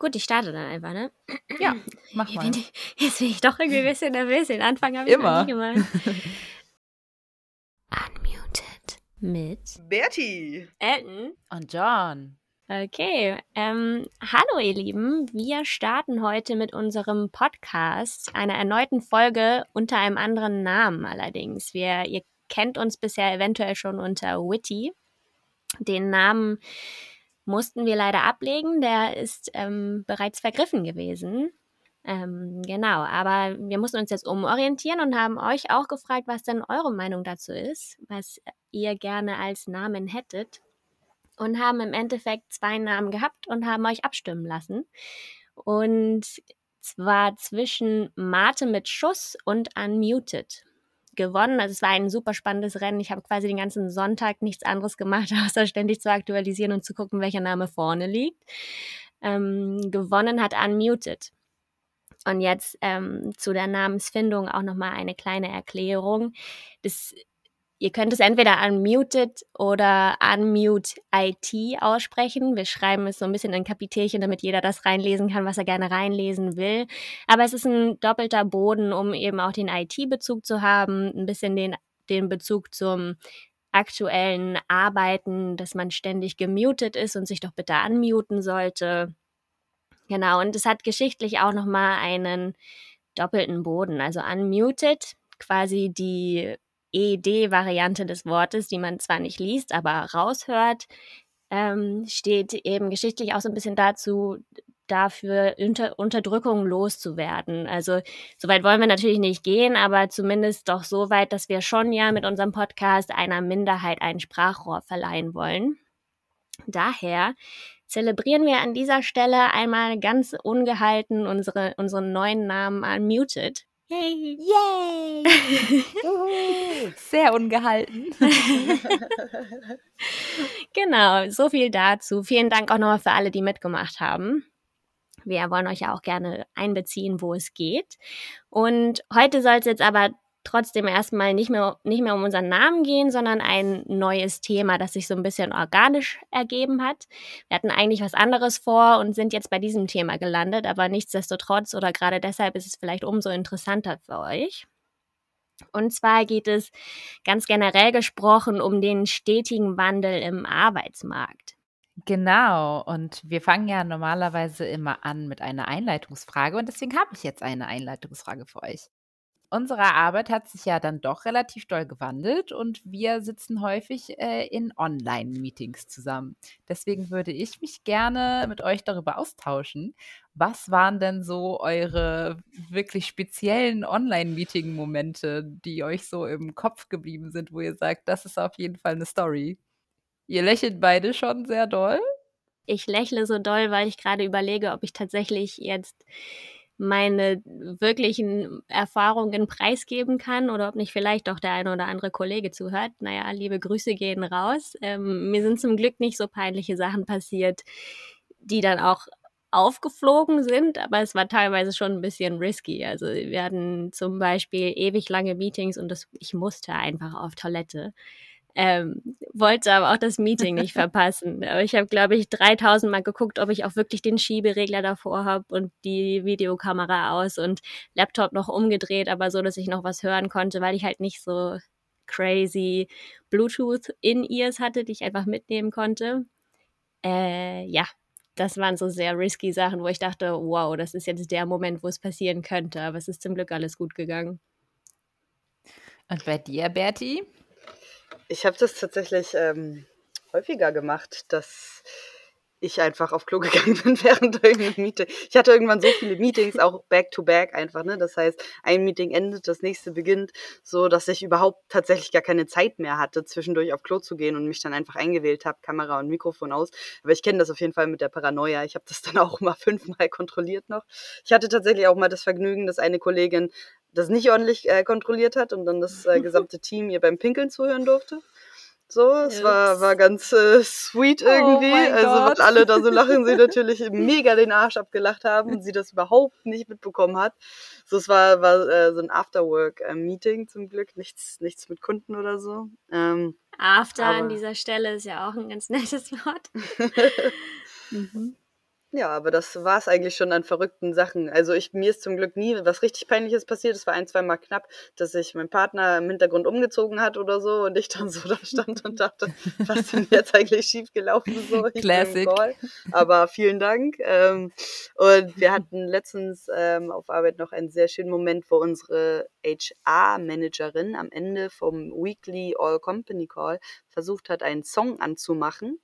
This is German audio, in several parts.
Gut, ich starte dann einfach, ne? Ja, mach mal. Ich, jetzt bin ich doch irgendwie ein bisschen nervös. Den Anfang habe ich Immer. noch nie gemacht. Unmuted mit Bertie, Elton und John. Okay, ähm, hallo ihr Lieben. Wir starten heute mit unserem Podcast, einer erneuten Folge unter einem anderen Namen allerdings. Wir, ihr kennt uns bisher eventuell schon unter Witty. Den Namen mussten wir leider ablegen. Der ist ähm, bereits vergriffen gewesen. Ähm, genau, aber wir mussten uns jetzt umorientieren und haben euch auch gefragt, was denn eure Meinung dazu ist, was ihr gerne als Namen hättet. Und haben im Endeffekt zwei Namen gehabt und haben euch abstimmen lassen. Und zwar zwischen Mate mit Schuss und Unmuted gewonnen. Also es war ein super spannendes Rennen. Ich habe quasi den ganzen Sonntag nichts anderes gemacht, außer ständig zu aktualisieren und zu gucken, welcher Name vorne liegt. Ähm, gewonnen hat Unmuted. Und jetzt ähm, zu der Namensfindung auch nochmal eine kleine Erklärung. Das Ihr könnt es entweder unmuted oder unmute IT aussprechen. Wir schreiben es so ein bisschen in Kapitelchen, damit jeder das reinlesen kann, was er gerne reinlesen will. Aber es ist ein doppelter Boden, um eben auch den IT-Bezug zu haben, ein bisschen den, den Bezug zum aktuellen Arbeiten, dass man ständig gemutet ist und sich doch bitte unmuten sollte. Genau, und es hat geschichtlich auch nochmal einen doppelten Boden. Also unmuted, quasi die ED-Variante des Wortes, die man zwar nicht liest, aber raushört, ähm, steht eben geschichtlich auch so ein bisschen dazu, dafür Unter Unterdrückung loszuwerden. Also so weit wollen wir natürlich nicht gehen, aber zumindest doch so weit, dass wir schon ja mit unserem Podcast einer Minderheit ein Sprachrohr verleihen wollen. Daher zelebrieren wir an dieser Stelle einmal ganz ungehalten unsere, unseren neuen Namen Unmuted. Yay! Yay! Sehr ungehalten. genau, so viel dazu. Vielen Dank auch nochmal für alle, die mitgemacht haben. Wir wollen euch ja auch gerne einbeziehen, wo es geht. Und heute soll es jetzt aber trotzdem erstmal nicht mehr, nicht mehr um unseren Namen gehen, sondern ein neues Thema, das sich so ein bisschen organisch ergeben hat. Wir hatten eigentlich was anderes vor und sind jetzt bei diesem Thema gelandet, aber nichtsdestotrotz oder gerade deshalb ist es vielleicht umso interessanter für euch. Und zwar geht es ganz generell gesprochen um den stetigen Wandel im Arbeitsmarkt. Genau, und wir fangen ja normalerweise immer an mit einer Einleitungsfrage und deswegen habe ich jetzt eine Einleitungsfrage für euch unsere Arbeit hat sich ja dann doch relativ doll gewandelt und wir sitzen häufig äh, in Online-Meetings zusammen. Deswegen würde ich mich gerne mit euch darüber austauschen. Was waren denn so eure wirklich speziellen Online-Meeting-Momente, die euch so im Kopf geblieben sind, wo ihr sagt, das ist auf jeden Fall eine Story? Ihr lächelt beide schon sehr doll. Ich lächle so doll, weil ich gerade überlege, ob ich tatsächlich jetzt meine wirklichen Erfahrungen preisgeben kann oder ob nicht vielleicht doch der eine oder andere Kollege zuhört. Naja, liebe Grüße gehen raus. Ähm, mir sind zum Glück nicht so peinliche Sachen passiert, die dann auch aufgeflogen sind, aber es war teilweise schon ein bisschen risky. Also wir hatten zum Beispiel ewig lange Meetings und das, ich musste einfach auf Toilette. Ähm, wollte aber auch das Meeting nicht verpassen. Aber ich habe, glaube ich, 3000 Mal geguckt, ob ich auch wirklich den Schieberegler davor habe und die Videokamera aus und Laptop noch umgedreht, aber so, dass ich noch was hören konnte, weil ich halt nicht so crazy Bluetooth in Ears hatte, die ich einfach mitnehmen konnte. Äh, ja, das waren so sehr risky Sachen, wo ich dachte, wow, das ist jetzt der Moment, wo es passieren könnte. Aber es ist zum Glück alles gut gegangen. Und bei dir, Bertie? Ich habe das tatsächlich ähm, häufiger gemacht, dass ich einfach auf Klo gegangen bin während irgendeinem Meeting. Ich hatte irgendwann so viele Meetings, auch back-to-back einfach, ne? Das heißt, ein Meeting endet, das nächste beginnt, so dass ich überhaupt tatsächlich gar keine Zeit mehr hatte, zwischendurch auf Klo zu gehen und mich dann einfach eingewählt habe, Kamera und Mikrofon aus. Aber ich kenne das auf jeden Fall mit der Paranoia. Ich habe das dann auch mal fünfmal kontrolliert noch. Ich hatte tatsächlich auch mal das Vergnügen, dass eine Kollegin das nicht ordentlich äh, kontrolliert hat und dann das äh, gesamte Team ihr beim Pinkeln zuhören durfte. So, es war, war ganz äh, sweet oh irgendwie. Oh also, weil alle da so lachen, sie natürlich mega den Arsch abgelacht haben und sie das überhaupt nicht mitbekommen hat. So, es war, war äh, so ein Afterwork-Meeting zum Glück, nichts, nichts mit Kunden oder so. Ähm, After an dieser Stelle ist ja auch ein ganz nettes Wort. mhm. Ja, aber das war es eigentlich schon an verrückten Sachen. Also ich, mir ist zum Glück nie was richtig Peinliches passiert. Es war ein, zwei Mal knapp, dass sich mein Partner im Hintergrund umgezogen hat oder so und ich dann so da stand und dachte, was ist denn jetzt eigentlich schiefgelaufen? So, ich Classic. Aber vielen Dank. Ähm, und wir hatten letztens ähm, auf Arbeit noch einen sehr schönen Moment, wo unsere HR-Managerin am Ende vom Weekly All Company Call versucht hat, einen Song anzumachen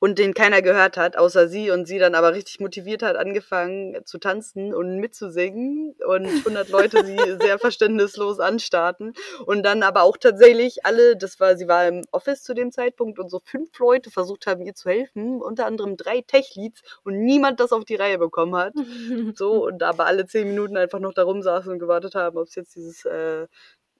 und den keiner gehört hat, außer sie und sie dann aber richtig motiviert hat, angefangen zu tanzen und mitzusingen und 100 Leute sie sehr verständnislos anstarten und dann aber auch tatsächlich alle, das war, sie war im Office zu dem Zeitpunkt und so fünf Leute versucht haben, ihr zu helfen, unter anderem drei Tech-Leads und niemand das auf die Reihe bekommen hat. So, und aber alle zehn Minuten einfach noch da rumsaßen und gewartet haben, ob es jetzt dieses äh,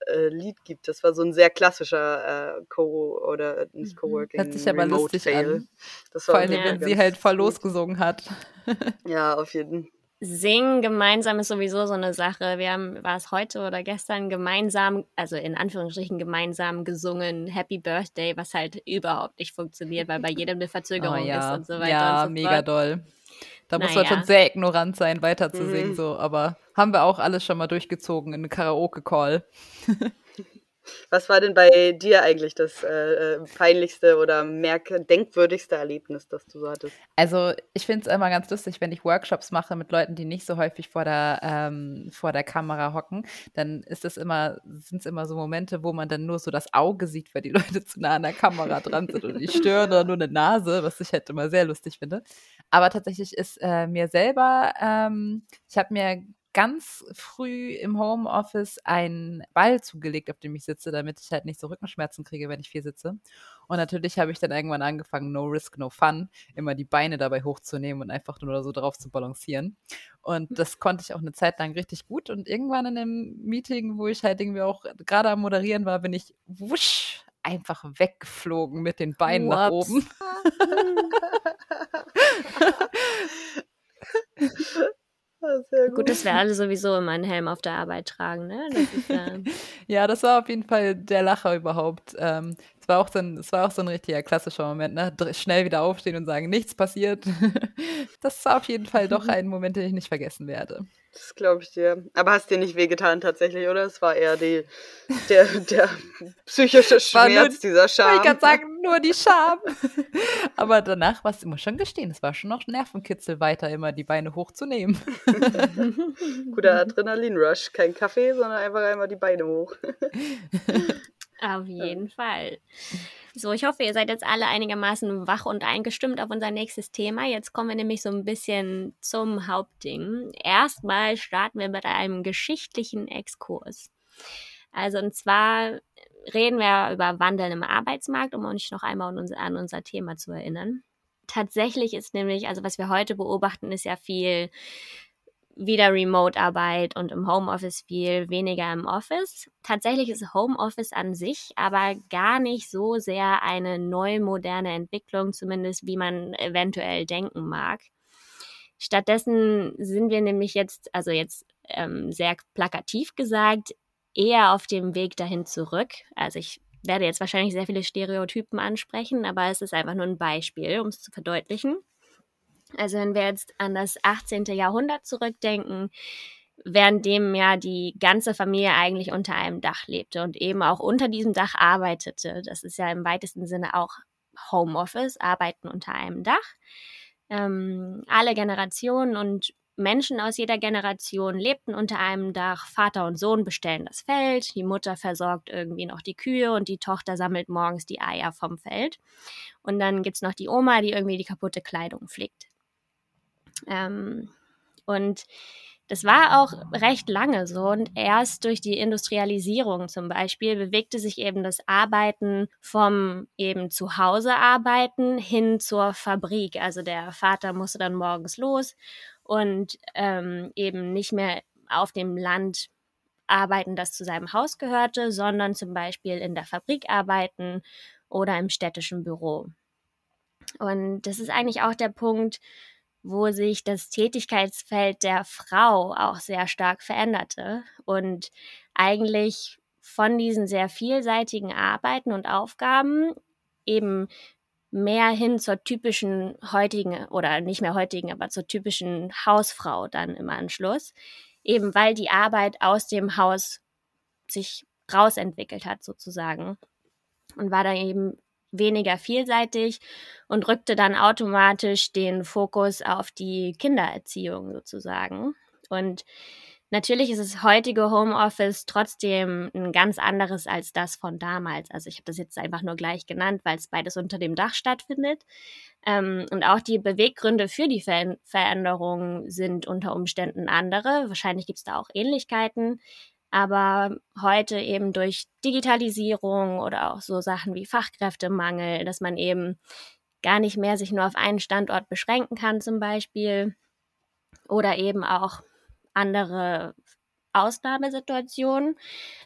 äh, Lied gibt. Das war so ein sehr klassischer äh, Co- oder nicht Mhm. Coworking. Hört sich aber Remote lustig Fail. an. Das Vor allem, wenn sie halt voll losgesungen hat. Ja, auf jeden Fall. Singen gemeinsam ist sowieso so eine Sache. Wir haben, war es heute oder gestern, gemeinsam, also in Anführungsstrichen gemeinsam gesungen Happy Birthday, was halt überhaupt nicht funktioniert, weil bei jedem eine Oh Verzögerung ist ja, und so weiter ja, und so mega fort. doll. Da muss man Naja. schon sehr ignorant sein, weiter zu singen, Mhm. so. Aber haben wir auch alles schon mal durchgezogen in einem Karaoke-Call. Was war denn bei dir eigentlich das äh, äh, peinlichste oder denkwürdigste Erlebnis, das du so hattest? Also ich finde es immer ganz lustig, wenn ich Workshops mache mit Leuten, die nicht so häufig vor der, ähm, vor der Kamera hocken, dann ist es immer, sind es immer so Momente, wo man dann nur so das Auge sieht, weil die Leute zu nah an der Kamera dran sind und die Stirn oder nur eine Nase, was ich halt immer sehr lustig finde. Aber tatsächlich ist äh, mir selber, ähm, ich habe mir ganz früh im Homeoffice einen Ball zugelegt, auf dem ich sitze, damit ich halt nicht so Rückenschmerzen kriege, wenn ich viel sitze. Und natürlich habe ich dann irgendwann angefangen, no risk, no fun, immer die Beine dabei hochzunehmen und einfach nur so drauf zu balancieren. Und das konnte ich auch eine Zeit lang richtig gut. Und irgendwann in einem Meeting, wo ich halt irgendwie auch gerade am Moderieren war, bin ich wusch einfach weggeflogen mit den Beinen nach Whoops. oben. Ah, sehr gut. Gut, dass wir alle sowieso immer einen Helm auf der Arbeit tragen, ne? Das ist, äh, Ja, das war auf jeden Fall der Lacher überhaupt. Ähm, es war auch so ein, es war auch so ein richtiger klassischer Moment, ne? Dr- Schnell wieder aufstehen und sagen, nichts passiert. das war auf jeden Fall doch ein Moment, den ich nicht vergessen werde. Das glaube ich dir. Aber hast dir nicht wehgetan tatsächlich, oder? Es war eher die, der, der psychische War nur- Schmerz dieser Scham. Ich kann sagen, nur die Scham. Aber danach war es immer schon gestehen. Es war schon noch Nervenkitzel, weiter immer die Beine hochzunehmen. Guter Adrenalin-Rush. Kein Kaffee, sondern einfach einmal die Beine hoch. Auf jeden Fall. So, ich hoffe, ihr seid jetzt alle einigermaßen wach und eingestimmt auf unser nächstes Thema. Jetzt kommen wir nämlich so ein bisschen zum Hauptding. Erstmal starten wir mit einem geschichtlichen Exkurs. Also, und zwar reden wir über Wandel im Arbeitsmarkt, um euch noch einmal an unser Thema zu erinnern. Tatsächlich ist nämlich, also was wir heute beobachten, ist ja viel wieder Remote-Arbeit und im Homeoffice viel weniger im Office. Tatsächlich ist Homeoffice an sich aber gar nicht so sehr eine neu moderne Entwicklung, zumindest wie man eventuell denken mag. Stattdessen sind wir nämlich jetzt, also jetzt ähm, sehr plakativ gesagt, eher auf dem Weg dahin zurück. Also ich werde jetzt wahrscheinlich sehr viele Stereotypen ansprechen, aber es ist einfach nur ein Beispiel, um es zu verdeutlichen. Also wenn wir jetzt an das 18. Jahrhundert zurückdenken, während dem ja die ganze Familie eigentlich unter einem Dach lebte und eben auch unter diesem Dach arbeitete. Das ist ja im weitesten Sinne auch Homeoffice, Arbeiten unter einem Dach. Ähm, alle Generationen und Menschen aus jeder Generation lebten unter einem Dach. Vater und Sohn bestellen das Feld, die Mutter versorgt irgendwie noch die Kühe und die Tochter sammelt morgens die Eier vom Feld. Und dann gibt's noch die Oma, die irgendwie die kaputte Kleidung pflegt. Ähm, und das war auch recht lange so und erst durch die Industrialisierung zum Beispiel bewegte sich eben das Arbeiten vom eben zu Hause arbeiten hin zur Fabrik. Also der Vater musste dann morgens los und ähm, eben nicht mehr auf dem Land arbeiten, das zu seinem Haus gehörte, sondern zum Beispiel in der Fabrik arbeiten oder im städtischen Büro. Und das ist eigentlich auch der Punkt, wo sich das Tätigkeitsfeld der Frau auch sehr stark veränderte und eigentlich von diesen sehr vielseitigen Arbeiten und Aufgaben eben mehr hin zur typischen heutigen oder nicht mehr heutigen, aber zur typischen Hausfrau dann im Anschluss, eben weil die Arbeit aus dem Haus sich rausentwickelt hat sozusagen und war dann eben weniger vielseitig und rückte dann automatisch den Fokus auf die Kindererziehung sozusagen. Und Natürlich ist das heutige Homeoffice trotzdem ein ganz anderes als das von damals. Also ich habe das jetzt einfach nur gleich genannt, weil es beides unter dem Dach stattfindet. Ähm, und auch die Beweggründe für die Ver Veränderung sind unter Umständen andere. Wahrscheinlich gibt es da auch Ähnlichkeiten. Aber heute eben durch Digitalisierung oder auch so Sachen wie Fachkräftemangel, dass man eben gar nicht mehr sich nur auf einen Standort beschränken kann zum Beispiel. Oder eben auch andere Ausnahmesituationen,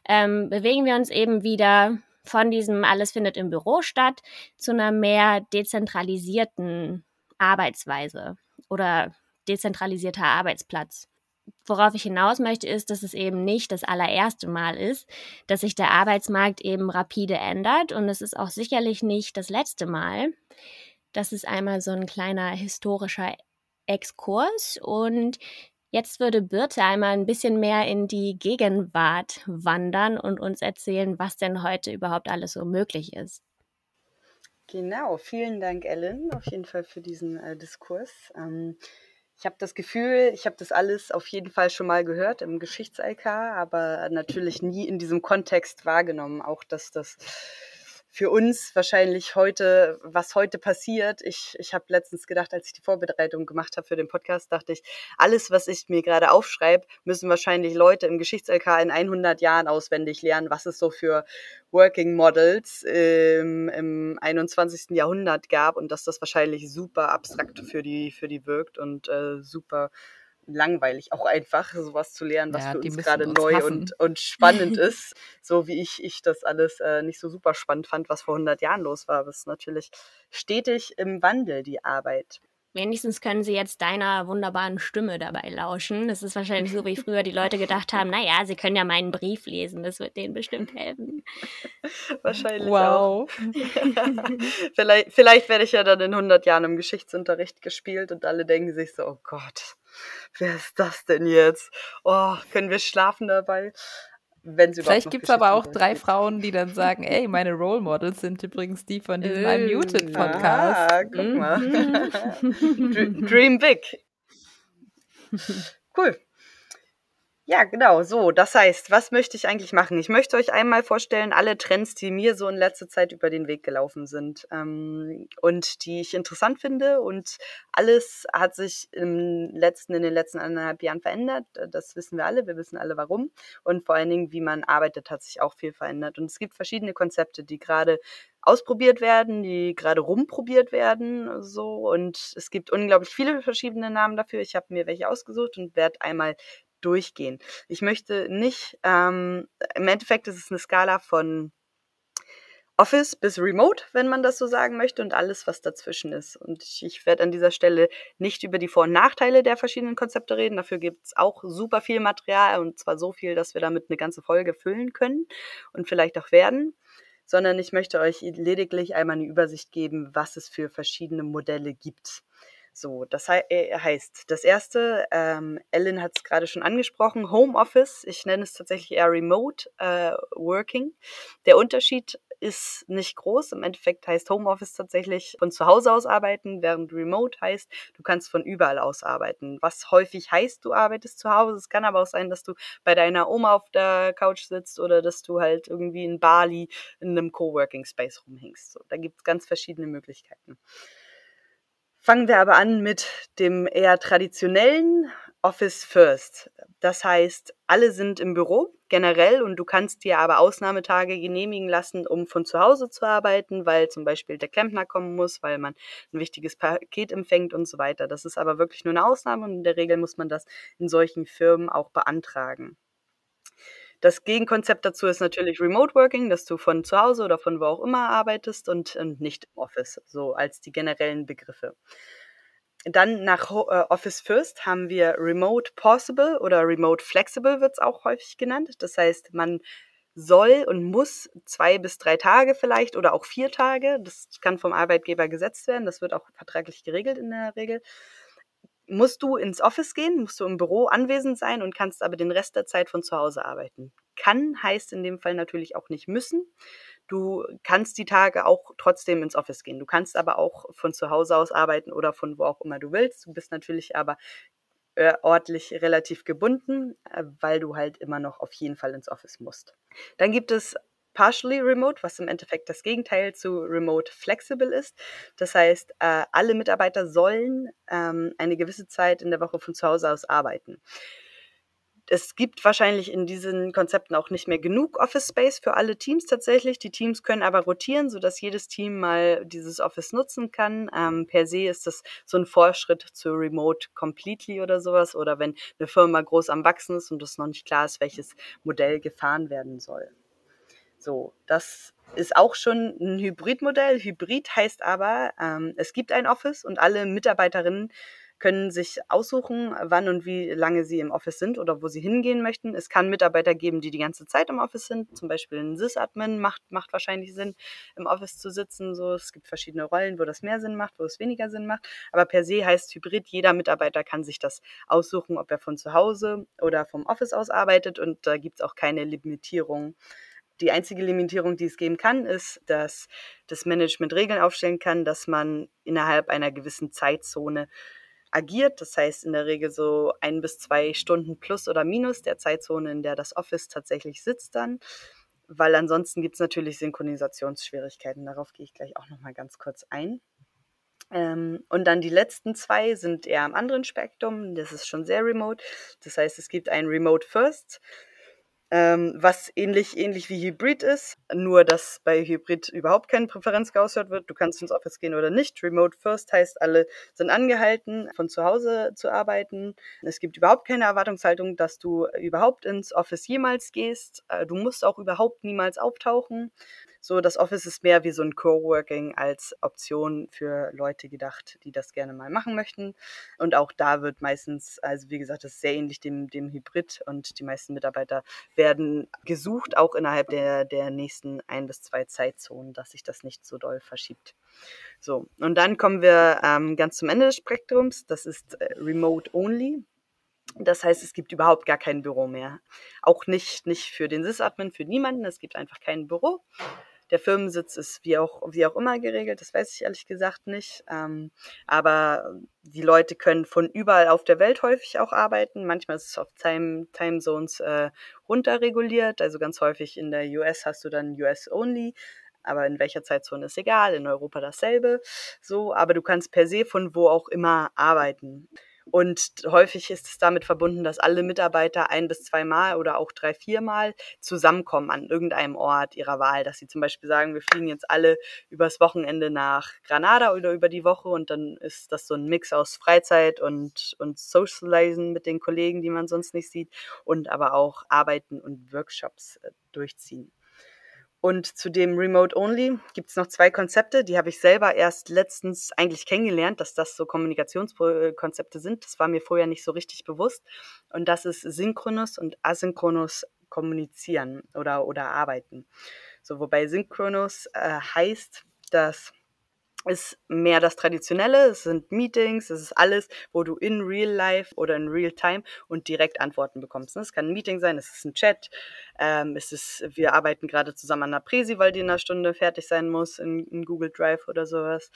ähm, bewegen wir uns eben wieder von diesem alles findet im Büro statt zu einer mehr dezentralisierten Arbeitsweise oder dezentralisierter Arbeitsplatz. Worauf ich hinaus möchte, ist, dass es eben nicht das allererste Mal ist, dass sich der Arbeitsmarkt eben rapide ändert und es ist auch sicherlich nicht das letzte Mal. Das ist einmal so ein kleiner historischer Exkurs und Jetzt würde Birte einmal ein bisschen mehr in die Gegenwart wandern und uns erzählen, was denn heute überhaupt alles so möglich ist. Genau, vielen Dank, Ellen, auf jeden Fall für diesen äh, Diskurs. Ähm, ich habe das Gefühl, ich habe das alles auf jeden Fall schon mal gehört im Geschichts-LK, aber natürlich nie in diesem Kontext wahrgenommen. Auch, dass das für uns wahrscheinlich heute, was heute passiert. Ich, ich habe letztens gedacht, als ich die Vorbereitung gemacht habe für den Podcast, dachte ich, alles, was ich mir gerade aufschreibe, müssen wahrscheinlich Leute im Geschichts-LK in 100 Jahren auswendig lernen, was es so für Working Models ähm, im 21. Jahrhundert gab und dass das wahrscheinlich super abstrakt für die, für die wirkt und äh, super langweilig, auch einfach sowas zu lernen, was ja, für uns gerade neu und, und spannend ist. So wie ich, ich das alles äh, nicht so super spannend fand, was vor 100 Jahren los war. Das ist natürlich stetig im Wandel, die Arbeit. Wenigstens können sie jetzt deiner wunderbaren Stimme dabei lauschen. Das ist wahrscheinlich so, wie früher die Leute gedacht haben, naja, sie können ja meinen Brief lesen, das wird denen bestimmt helfen. Wahrscheinlich wow. auch. vielleicht, vielleicht werde ich ja dann in 100 Jahren im Geschichtsunterricht gespielt und alle denken sich so, oh Gott, wer ist das denn jetzt? Oh, können wir schlafen dabei? Vielleicht gibt es aber auch drei Frauen, die dann sagen, ey, meine Role Models sind übrigens die von diesem äh, Unmuted Podcast. Ah, guck mal. Mhm. Dream big. Cool. Ja, genau, so. Das heißt, was möchte ich eigentlich machen? Ich möchte euch einmal vorstellen, alle Trends, die mir so in letzter Zeit über den Weg gelaufen sind ähm, und die ich interessant finde. Und alles hat sich im letzten, in den letzten eineinhalb Jahren verändert. Das wissen wir alle. Wir wissen alle warum. Und vor allen Dingen, wie man arbeitet, hat sich auch viel verändert. Und es gibt verschiedene Konzepte, die gerade ausprobiert werden, die gerade rumprobiert werden, so und es gibt unglaublich viele verschiedene Namen dafür. Ich habe mir welche ausgesucht und werde einmal durchgehen. Ich möchte nicht, ähm, im Endeffekt ist es eine Skala von Office bis Remote, wenn man das so sagen möchte, und alles, was dazwischen ist. Und ich, ich werde an dieser Stelle nicht über die Vor- und Nachteile der verschiedenen Konzepte reden. Dafür gibt es auch super viel Material und zwar so viel, dass wir damit eine ganze Folge füllen können und vielleicht auch werden. Sondern ich möchte euch lediglich einmal eine Übersicht geben, was es für verschiedene Modelle gibt. So, das äh, heißt, das erste, ähm, Ellen hat es gerade schon angesprochen, Homeoffice. Ich nenne es tatsächlich eher Remote äh, Working. Der Unterschied ist nicht groß. Im Endeffekt heißt Homeoffice tatsächlich von zu Hause aus arbeiten, während Remote heißt, du kannst von überall aus arbeiten. Was häufig heißt, du arbeitest zu Hause. Es kann aber auch sein, dass du bei deiner Oma auf der Couch sitzt oder dass du halt irgendwie in Bali in einem Coworking Space rumhängst. So, da gibt es ganz verschiedene Möglichkeiten. Fangen wir aber an mit dem eher traditionellen Office First. Das heißt, alle sind im Büro generell und du kannst dir aber Ausnahmetage genehmigen lassen, um von zu Hause zu arbeiten, weil zum Beispiel der Klempner kommen muss, weil man ein wichtiges Paket empfängt und so weiter. Das ist aber wirklich nur eine Ausnahme und in der Regel muss man das in solchen Firmen auch beantragen. Das Gegenkonzept dazu ist natürlich Remote Working, dass du von zu Hause oder von wo auch immer arbeitest und, und nicht im Office, so als die generellen Begriffe. Dann nach äh, Office First haben wir Remote Possible oder Remote Flexible wird es auch häufig genannt. Das heißt, man soll und muss zwei bis drei Tage vielleicht oder auch vier Tage, das kann vom Arbeitgeber gesetzt werden, das wird auch vertraglich geregelt in der Regel, musst du ins Office gehen, musst du im Büro anwesend sein und kannst aber den Rest der Zeit von zu Hause arbeiten. Kann heißt in dem Fall natürlich auch nicht müssen. Du kannst die Tage auch trotzdem ins Office gehen. Du kannst aber auch von zu Hause aus arbeiten oder von wo auch immer du willst. Du bist natürlich aber äh, ortlich relativ gebunden, äh, weil du halt immer noch auf jeden Fall ins Office musst. Dann gibt es partially remote, was im Endeffekt das Gegenteil zu remote flexible ist. Das heißt, äh, alle Mitarbeiter sollen ähm, eine gewisse Zeit in der Woche von zu Hause aus arbeiten es gibt wahrscheinlich in diesen Konzepten auch nicht mehr genug Office Space für alle Teams tatsächlich. Die Teams können aber rotieren, sodass jedes Team mal dieses Office nutzen kann. Ähm, per se ist das so ein Vorschritt zu Remote Completely oder sowas oder wenn eine Firma groß am Wachsen ist und es noch nicht klar ist, welches Modell gefahren werden soll. So, das ist auch schon ein Hybridmodell. Hybrid heißt aber, ähm, es gibt ein Office und alle Mitarbeiterinnen können sich aussuchen, wann und wie lange sie im Office sind oder wo sie hingehen möchten. Es kann Mitarbeiter geben, die die ganze Zeit im Office sind. Zum Beispiel ein Sys-Admin macht, macht wahrscheinlich Sinn, im Office zu sitzen. So, es gibt verschiedene Rollen, wo das mehr Sinn macht, wo es weniger Sinn macht. Aber per se heißt Hybrid, jeder Mitarbeiter kann sich das aussuchen, ob er von zu Hause oder vom Office aus arbeitet. Und da gibt es auch keine Limitierung die einzige Limitierung, die es geben kann, ist, dass das Management Regeln aufstellen kann, dass man innerhalb einer gewissen Zeitzone agiert. Das heißt in der Regel so ein bis zwei Stunden plus oder minus der Zeitzone, in der das Office tatsächlich sitzt dann. Weil ansonsten gibt es natürlich Synchronisationsschwierigkeiten. Darauf gehe ich gleich auch nochmal ganz kurz ein. Ähm, und dann die letzten zwei sind eher am anderen Spektrum. Das ist schon sehr remote. Das heißt, es gibt ein Remote First ähm, was ähnlich, ähnlich wie Hybrid ist, nur dass bei Hybrid überhaupt keine Präferenz geäußert wird. Du kannst ins Office gehen oder nicht. Remote First heißt, alle sind angehalten, von zu Hause zu arbeiten. Es gibt überhaupt keine Erwartungshaltung, dass du überhaupt ins Office jemals gehst. Äh, du musst auch überhaupt niemals auftauchen. So, das Office ist mehr wie so ein Coworking als Option für Leute gedacht, die das gerne mal machen möchten. Und auch da wird meistens, also wie gesagt, das ist sehr ähnlich dem, dem Hybrid und die meisten Mitarbeiter werden gesucht, auch innerhalb der, der nächsten ein bis zwei Zeitzonen, dass sich das nicht so doll verschiebt. So, und dann kommen wir ähm, ganz zum Ende des Spektrums. Das ist äh, Remote Only. Das heißt, es gibt überhaupt gar kein Büro mehr. Auch nicht, nicht für den Sysadmin, für niemanden. Es gibt einfach kein Büro. Der Firmensitz ist wie auch, wie auch immer geregelt, das weiß ich ehrlich gesagt nicht. Ähm, aber die Leute können von überall auf der Welt häufig auch arbeiten. Manchmal ist es auf Time, Time Zones äh, runterreguliert. Also ganz häufig in der US hast du dann US Only aber in welcher Zeitzone ist egal, in Europa dasselbe. So, aber du kannst per se von wo auch immer arbeiten. Und häufig ist es damit verbunden, dass alle Mitarbeiter ein bis zweimal oder auch drei, viermal zusammenkommen an irgendeinem Ort ihrer Wahl. Dass sie zum Beispiel sagen, wir fliegen jetzt alle übers Wochenende nach Granada oder über die Woche und dann ist das so ein Mix aus Freizeit und, und Socializen mit den Kollegen, die man sonst nicht sieht und aber auch Arbeiten und Workshops äh, durchziehen. Und zu dem Remote Only gibt es noch zwei Konzepte, die habe ich selber erst letztens eigentlich kennengelernt, dass das so Kommunikationskonzepte sind. Das war mir vorher nicht so richtig bewusst. Und das ist synchronous und asynchronous kommunizieren oder, oder arbeiten. So, wobei synchronous äh, heißt, dass ist mehr das Traditionelle. Es sind Meetings, es ist alles, wo du in Real Life oder in Real Time und direkt Antworten bekommst. Es kann ein Meeting sein, es ist ein Chat, ähm, es ist, wir arbeiten gerade zusammen an einer Präsi, weil die in einer Stunde fertig sein muss in, in Google Drive oder sowas.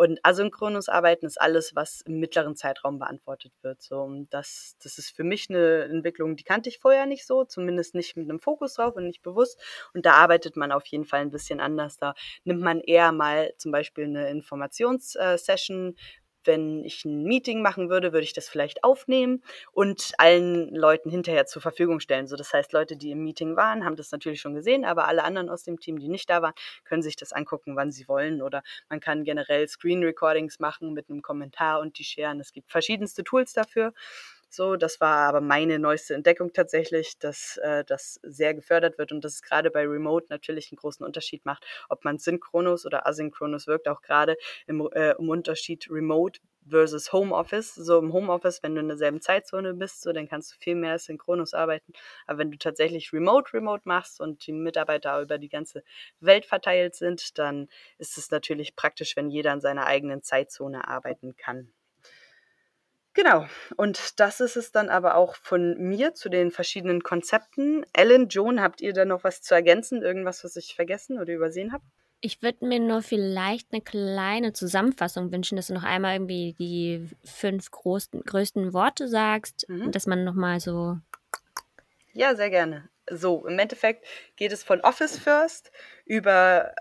Und asynchrones Arbeiten ist alles, was im mittleren Zeitraum beantwortet wird. So, und das, das ist für mich eine Entwicklung, die kannte ich vorher nicht so, zumindest nicht mit einem Fokus drauf und nicht bewusst. Und da arbeitet man auf jeden Fall ein bisschen anders. Da nimmt man eher mal zum Beispiel eine Informationssession wenn ich ein Meeting machen würde, würde ich das vielleicht aufnehmen und allen Leuten hinterher zur Verfügung stellen. So, das heißt, Leute, die im Meeting waren, haben das natürlich schon gesehen, aber alle anderen aus dem Team, die nicht da waren, können sich das angucken, wann sie wollen. Oder man kann generell Screen Recordings machen mit einem Kommentar und die scheren. Es gibt verschiedenste Tools dafür. So, das war aber meine neueste Entdeckung tatsächlich, dass äh, das sehr gefördert wird und dass es gerade bei Remote natürlich einen großen Unterschied macht, ob man synchronus oder asynchronus wirkt, auch gerade im, äh, im Unterschied Remote versus Homeoffice. So im Homeoffice, wenn du in derselben Zeitzone bist, so dann kannst du viel mehr synchronus arbeiten. Aber wenn du tatsächlich Remote Remote machst und die Mitarbeiter über die ganze Welt verteilt sind, dann ist es natürlich praktisch, wenn jeder in seiner eigenen Zeitzone arbeiten kann. Genau, und das ist es dann aber auch von mir zu den verschiedenen Konzepten. Ellen, Joan, habt ihr da noch was zu ergänzen? Irgendwas, was ich vergessen oder übersehen habe? Ich würde mir nur vielleicht eine kleine Zusammenfassung wünschen, dass du noch einmal irgendwie die fünf großen, größten Worte sagst, Mhm. dass man nochmal so. Ja, sehr gerne. So, im Endeffekt geht es von Office First über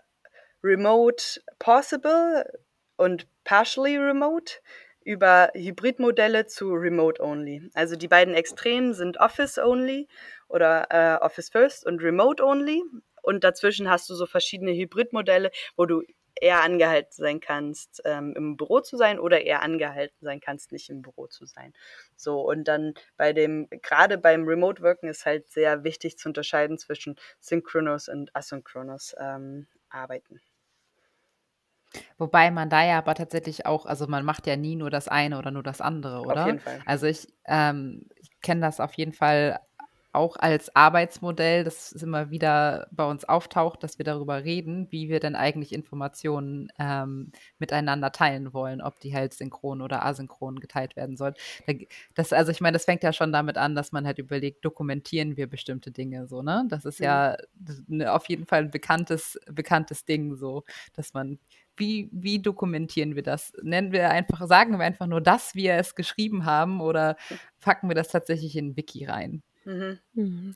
Remote Possible und Partially Remote über Hybridmodelle zu Remote Only. Also die beiden Extremen sind Office Only oder äh, Office First und Remote Only. Und dazwischen hast du so verschiedene Hybridmodelle, wo du eher angehalten sein kannst, ähm, im Büro zu sein oder eher angehalten sein kannst, nicht im Büro zu sein. So, und dann bei dem, gerade beim Remote Worken ist halt sehr wichtig zu unterscheiden zwischen Synchronous und Asynchronous ähm, Arbeiten. Wobei man da ja aber tatsächlich auch, also man macht ja nie nur das eine oder nur das andere, oder? Auf jeden Fall. Also ich, ähm, ich kenne das auf jeden Fall auch als Arbeitsmodell, das immer wieder bei uns auftaucht, dass wir darüber reden, wie wir denn eigentlich Informationen ähm, miteinander teilen wollen, ob die halt synchron oder asynchron geteilt werden sollen. Das, also ich meine, das fängt ja schon damit an, dass man halt überlegt, dokumentieren wir bestimmte Dinge so, ne? Das ist ja mhm. auf jeden Fall ein bekanntes, bekanntes Ding so, dass man wie, wie dokumentieren wir das? Nennen wir einfach, sagen wir einfach nur, dass wir es geschrieben haben oder packen wir das tatsächlich in Wiki rein? Mhm. Mhm.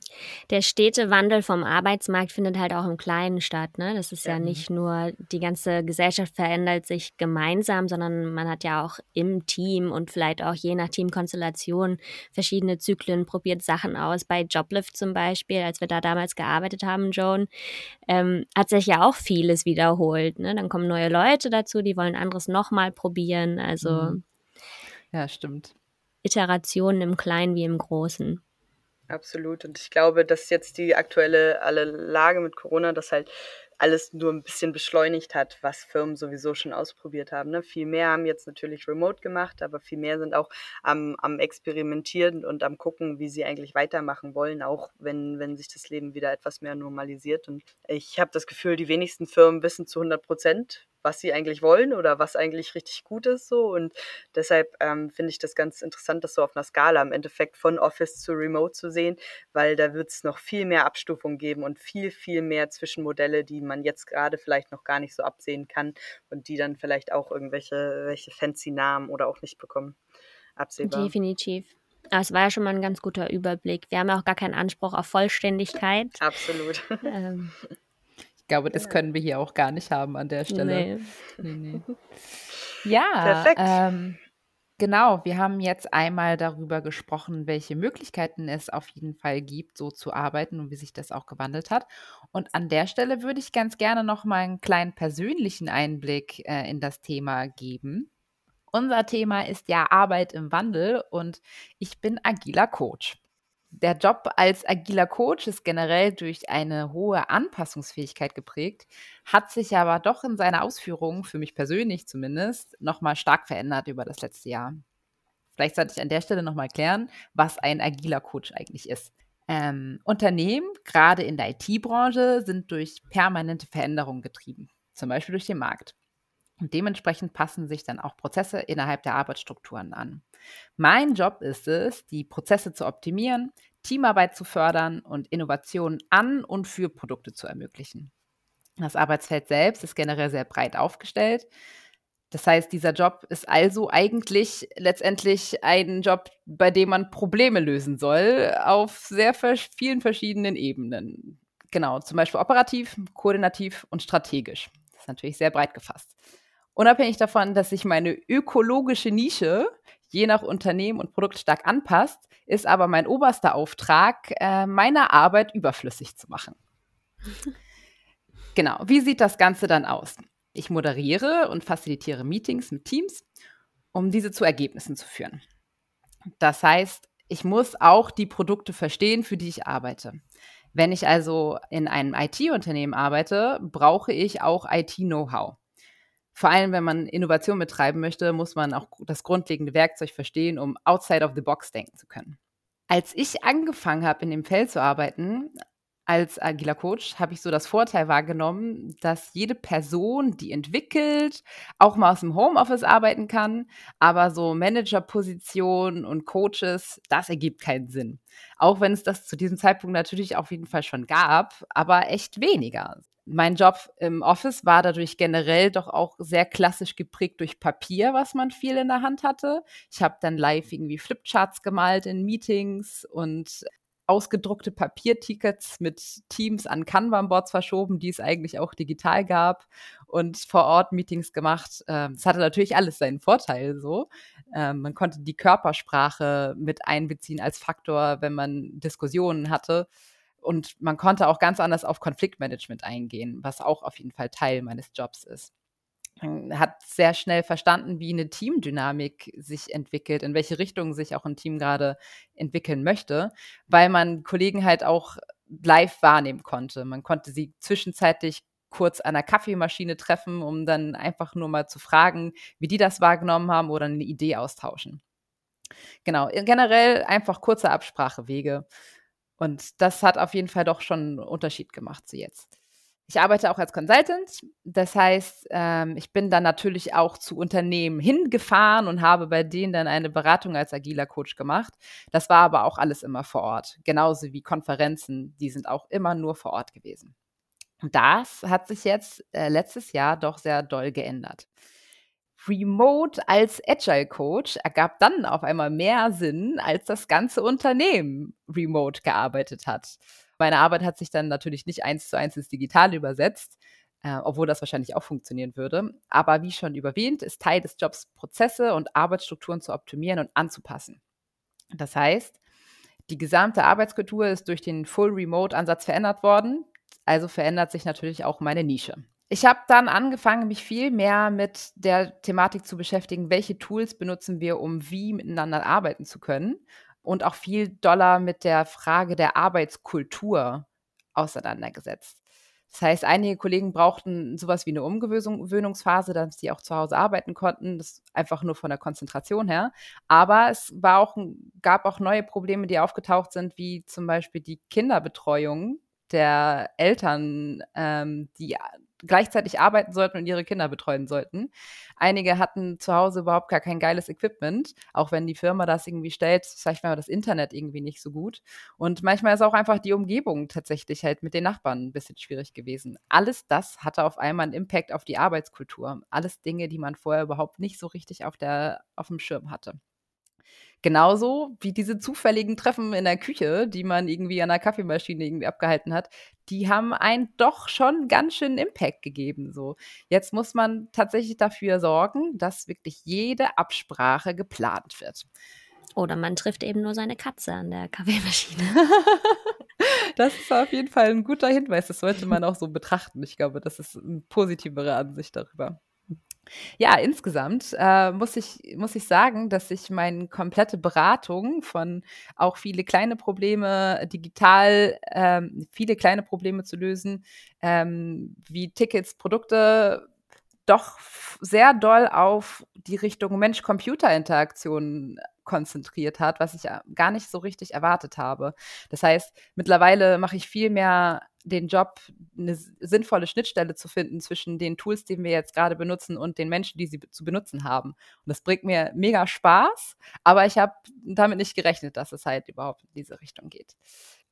Der stete Wandel vom Arbeitsmarkt findet halt auch im Kleinen statt. Ne? Das ist ja. Ja. nicht nur, die ganze Gesellschaft verändert sich gemeinsam, sondern man hat ja auch im Team und vielleicht auch je nach Teamkonstellation verschiedene Zyklen, probiert Sachen aus. Bei Joblift zum Beispiel, als wir da damals gearbeitet haben, Joan, ähm, hat sich ja auch vieles wiederholt. Ne? Dann kommen neue Leute dazu, die wollen anderes nochmal probieren. Also Mhm. Ja, stimmt. Iterationen im Kleinen wie im Großen. Absolut. Und ich glaube, dass jetzt die aktuelle alle Lage mit Corona das halt alles nur ein bisschen beschleunigt hat, was Firmen sowieso schon ausprobiert haben. Ne? Viel mehr haben jetzt natürlich remote gemacht, aber viel mehr sind auch am, am Experimentieren und am Gucken, wie sie eigentlich weitermachen wollen, auch wenn, wenn sich das Leben wieder etwas mehr normalisiert. Und ich habe das Gefühl, die wenigsten Firmen wissen zu 100 Prozent, was sie eigentlich wollen oder was eigentlich richtig gut ist so und deshalb ähm, finde ich das ganz interessant, das so auf einer Skala im Endeffekt von Office zu Remote zu sehen, weil da wird es noch viel mehr Abstufungen geben und viel, viel mehr Zwischenmodelle, die man jetzt gerade vielleicht noch gar nicht so absehen kann und die dann vielleicht auch irgendwelche welche fancy Namen oder auch nicht bekommen. Absehbar. Definitiv. Aber es war ja schon mal ein ganz guter Überblick. Wir haben ja auch gar keinen Anspruch auf Vollständigkeit. Absolut. Ähm, Ich glaube, das können wir hier auch gar nicht haben an der Stelle. nee. Nee, nee. Ja, Perfekt. ähm, genau. Wir haben jetzt einmal darüber gesprochen, welche Möglichkeiten es auf jeden Fall gibt, so zu arbeiten und wie sich das auch gewandelt hat. Und an der Stelle würde ich ganz gerne noch mal einen kleinen persönlichen Einblick äh, in das Thema geben. Unser Thema ist ja Arbeit im Wandel und ich bin agiler Coach. Der Job als agiler Coach ist generell durch eine hohe Anpassungsfähigkeit geprägt, hat sich aber doch in seiner Ausführung, für mich persönlich zumindest, nochmal stark verändert über das letzte Jahr. Vielleicht sollte ich an der Stelle nochmal klären, was ein agiler Coach eigentlich ist. Ähm, Unternehmen, gerade in der IT-Branche, sind durch permanente Veränderungen getrieben, zum Beispiel durch den Markt. Und dementsprechend passen sich dann auch Prozesse innerhalb der Arbeitsstrukturen an. Mein Job ist es, die Prozesse zu optimieren, Teamarbeit zu fördern und Innovationen an und für Produkte zu ermöglichen. Das Arbeitsfeld selbst ist generell sehr breit aufgestellt. Das heißt, dieser Job ist also eigentlich letztendlich ein Job, bei dem man Probleme lösen soll, auf sehr vielen verschiedenen Ebenen. Genau, zum Beispiel operativ, koordinativ und strategisch. Das ist natürlich sehr breit gefasst. Unabhängig davon, dass sich meine ökologische Nische je nach Unternehmen und Produkt stark anpasst, ist aber mein oberster Auftrag, äh, meine Arbeit überflüssig zu machen. genau, wie sieht das Ganze dann aus? Ich moderiere und facilitiere Meetings mit Teams, um diese zu Ergebnissen zu führen. Das heißt, ich muss auch die Produkte verstehen, für die ich arbeite. Wenn ich also in einem IT-Unternehmen arbeite, brauche ich auch IT-Know-how. Vor allem, wenn man Innovation betreiben möchte, muss man auch das grundlegende Werkzeug verstehen, um outside of the box denken zu können. Als ich angefangen habe, in dem Feld zu arbeiten, als agiler Coach habe ich so das Vorteil wahrgenommen, dass jede Person, die entwickelt, auch mal aus dem Homeoffice arbeiten kann, aber so Managerpositionen und Coaches, das ergibt keinen Sinn. Auch wenn es das zu diesem Zeitpunkt natürlich auf jeden Fall schon gab, aber echt weniger. Mein Job im Office war dadurch generell doch auch sehr klassisch geprägt durch Papier, was man viel in der Hand hatte. Ich habe dann live irgendwie Flipcharts gemalt in Meetings und ausgedruckte Papiertickets mit Teams an Kanban-Boards verschoben, die es eigentlich auch digital gab und vor Ort Meetings gemacht. Ähm, es hatte natürlich alles seinen Vorteil so. Ähm, man konnte die Körpersprache mit einbeziehen als Faktor, wenn man Diskussionen hatte. Und man konnte auch ganz anders auf Konfliktmanagement eingehen, was auch auf jeden Fall Teil meines Jobs ist man hat sehr schnell verstanden, wie eine Teamdynamik sich entwickelt, in welche Richtung sich auch ein Team gerade entwickeln möchte, weil man Kollegen halt auch live wahrnehmen konnte. Man konnte sie zwischenzeitlich kurz an der Kaffeemaschine treffen, um dann einfach nur mal zu fragen, wie die das wahrgenommen haben oder eine Idee austauschen. Genau, generell einfach kurze Absprachewege. Und das hat auf jeden Fall doch schon einen Unterschied gemacht zu jetzt. Ich arbeite auch als Consultant. Das heißt, ähm, ich bin dann natürlich auch zu Unternehmen hingefahren und habe bei denen dann eine Beratung als agiler Coach gemacht. Das war aber auch alles immer vor Ort. Genauso wie Konferenzen, die sind auch immer nur vor Ort gewesen. Und das hat sich jetzt äh, letztes Jahr doch sehr doll geändert. Remote als Agile Coach ergab dann auf einmal mehr Sinn, als das ganze Unternehmen remote gearbeitet hat. Meine Arbeit hat sich dann natürlich nicht eins zu eins ins Digitale übersetzt, äh, obwohl das wahrscheinlich auch funktionieren würde. Aber wie schon überwähnt, ist Teil des Jobs, Prozesse und Arbeitsstrukturen zu optimieren und anzupassen. Das heißt, die gesamte Arbeitskultur ist durch den Full Remote-Ansatz verändert worden. Also verändert sich natürlich auch meine Nische. Ich habe dann angefangen, mich viel mehr mit der Thematik zu beschäftigen, welche Tools benutzen wir, um wie miteinander arbeiten zu können und auch viel doller mit der Frage der Arbeitskultur auseinandergesetzt. Das heißt, einige Kollegen brauchten sowas wie eine Umgewöhnungsphase, dass sie auch zu Hause arbeiten konnten, das einfach nur von der Konzentration her. Aber es war auch, gab auch neue Probleme, die aufgetaucht sind, wie zum Beispiel die Kinderbetreuung der Eltern, ähm, die gleichzeitig arbeiten sollten und ihre Kinder betreuen sollten. Einige hatten zu Hause überhaupt gar kein geiles Equipment, auch wenn die Firma das irgendwie stellt, vielleicht war das Internet irgendwie nicht so gut. Und manchmal ist auch einfach die Umgebung tatsächlich halt mit den Nachbarn ein bisschen schwierig gewesen. Alles das hatte auf einmal einen Impact auf die Arbeitskultur. Alles Dinge, die man vorher überhaupt nicht so richtig auf, der, auf dem Schirm hatte. Genauso wie diese zufälligen Treffen in der Küche, die man irgendwie an der Kaffeemaschine irgendwie abgehalten hat, die haben einen doch schon ganz schön Impact gegeben. So. Jetzt muss man tatsächlich dafür sorgen, dass wirklich jede Absprache geplant wird. Oder man trifft eben nur seine Katze an der Kaffeemaschine. das ist auf jeden Fall ein guter Hinweis. Das sollte man auch so betrachten. Ich glaube, das ist eine positivere Ansicht darüber. Ja, insgesamt äh, muss, ich, muss ich sagen, dass ich meine komplette Beratung von auch viele kleine Probleme digital, ähm, viele kleine Probleme zu lösen, ähm, wie Tickets, Produkte, doch sehr doll auf die Richtung Mensch-Computer-Interaktion konzentriert hat, was ich gar nicht so richtig erwartet habe. Das heißt, mittlerweile mache ich viel mehr den Job, eine sinnvolle Schnittstelle zu finden zwischen den Tools, die wir jetzt gerade benutzen und den Menschen, die sie zu benutzen haben. Und das bringt mir mega Spaß, aber ich habe damit nicht gerechnet, dass es halt überhaupt in diese Richtung geht.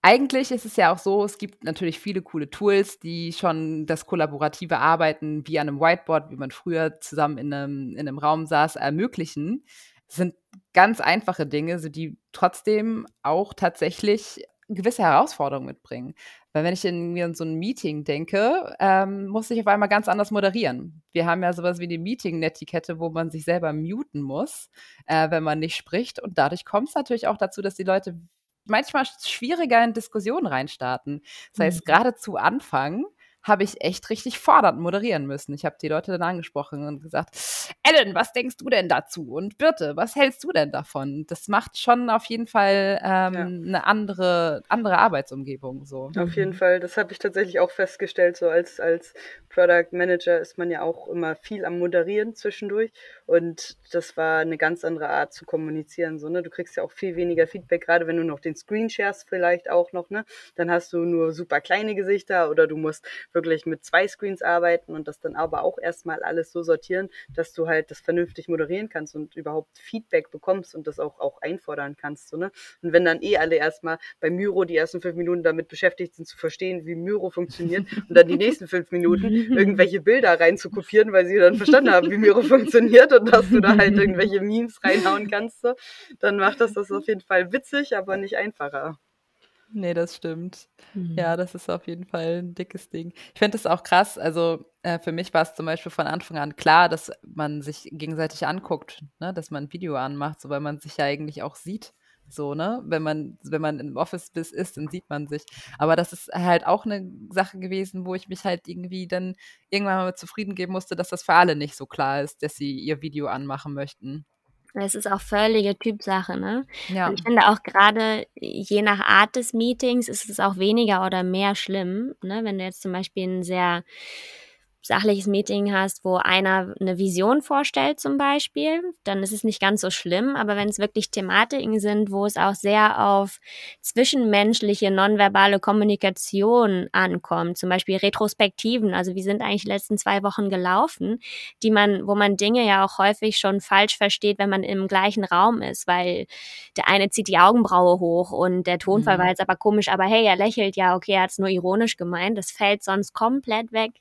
Eigentlich ist es ja auch so, es gibt natürlich viele coole Tools, die schon das kollaborative Arbeiten wie an einem Whiteboard, wie man früher zusammen in einem, in einem Raum saß, ermöglichen. Sind ganz einfache Dinge, die trotzdem auch tatsächlich gewisse Herausforderungen mitbringen. Weil wenn ich in, in so ein Meeting denke, ähm, muss ich auf einmal ganz anders moderieren. Wir haben ja sowas wie eine Meeting-Netiquette, wo man sich selber muten muss, äh, wenn man nicht spricht. Und dadurch kommt es natürlich auch dazu, dass die Leute manchmal schwieriger in Diskussionen reinstarten. Das heißt, mhm. gerade zu Anfang habe ich echt richtig fordernd moderieren müssen. Ich habe die Leute dann angesprochen und gesagt, Ellen, was denkst du denn dazu? Und Birte, was hältst du denn davon? Das macht schon auf jeden Fall ähm, ja. eine andere, andere Arbeitsumgebung. So. Auf jeden Fall, das habe ich tatsächlich auch festgestellt, so als, als Product Manager ist man ja auch immer viel am Moderieren zwischendurch und das war eine ganz andere Art zu kommunizieren. So, ne? Du kriegst ja auch viel weniger Feedback, gerade wenn du noch den Screen shares vielleicht auch noch, ne? Dann hast du nur super kleine Gesichter oder du musst wirklich mit zwei Screens arbeiten und das dann aber auch erstmal alles so sortieren, dass du halt das vernünftig moderieren kannst und überhaupt Feedback bekommst und das auch, auch einfordern kannst. So, ne? Und wenn dann eh alle erstmal bei Myro die ersten fünf Minuten damit beschäftigt sind zu verstehen, wie Myro funktioniert und dann die nächsten fünf Minuten irgendwelche Bilder reinzukopieren, weil sie dann verstanden haben, wie Myro funktioniert und dass du da halt irgendwelche Memes reinhauen kannst, so, dann macht das das auf jeden Fall witzig, aber nicht einfacher. Nee, das stimmt. Mhm. Ja, das ist auf jeden Fall ein dickes Ding. Ich finde es auch krass. Also äh, für mich war es zum Beispiel von Anfang an klar, dass man sich gegenseitig anguckt, ne? dass man ein Video anmacht, so weil man sich ja eigentlich auch sieht. So, ne? Wenn man, wenn man im Office ist, dann sieht man sich. Aber das ist halt auch eine Sache gewesen, wo ich mich halt irgendwie dann irgendwann mal zufrieden geben musste, dass das für alle nicht so klar ist, dass sie ihr Video anmachen möchten. Es ist auch völlige Typsache, ne? Ja. Und ich finde auch gerade je nach Art des Meetings ist es auch weniger oder mehr schlimm, ne? Wenn du jetzt zum Beispiel ein sehr sachliches Meeting hast, wo einer eine Vision vorstellt zum Beispiel, dann ist es nicht ganz so schlimm. Aber wenn es wirklich Thematiken sind, wo es auch sehr auf zwischenmenschliche, nonverbale Kommunikation ankommt, zum Beispiel Retrospektiven, also wie sind eigentlich die letzten zwei Wochen gelaufen, die man, wo man Dinge ja auch häufig schon falsch versteht, wenn man im gleichen Raum ist, weil der eine zieht die Augenbraue hoch und der Tonfall mhm. war jetzt aber komisch, aber hey, er lächelt ja, okay, er hat es nur ironisch gemeint. Das fällt sonst komplett weg.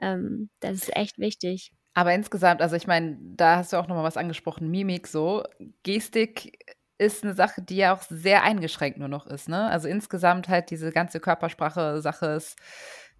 Ähm, das ist echt wichtig. Aber insgesamt, also ich meine, da hast du auch nochmal was angesprochen, Mimik so. Gestik ist eine Sache, die ja auch sehr eingeschränkt nur noch ist, ne? Also insgesamt halt diese ganze Körpersprache-Sache ist,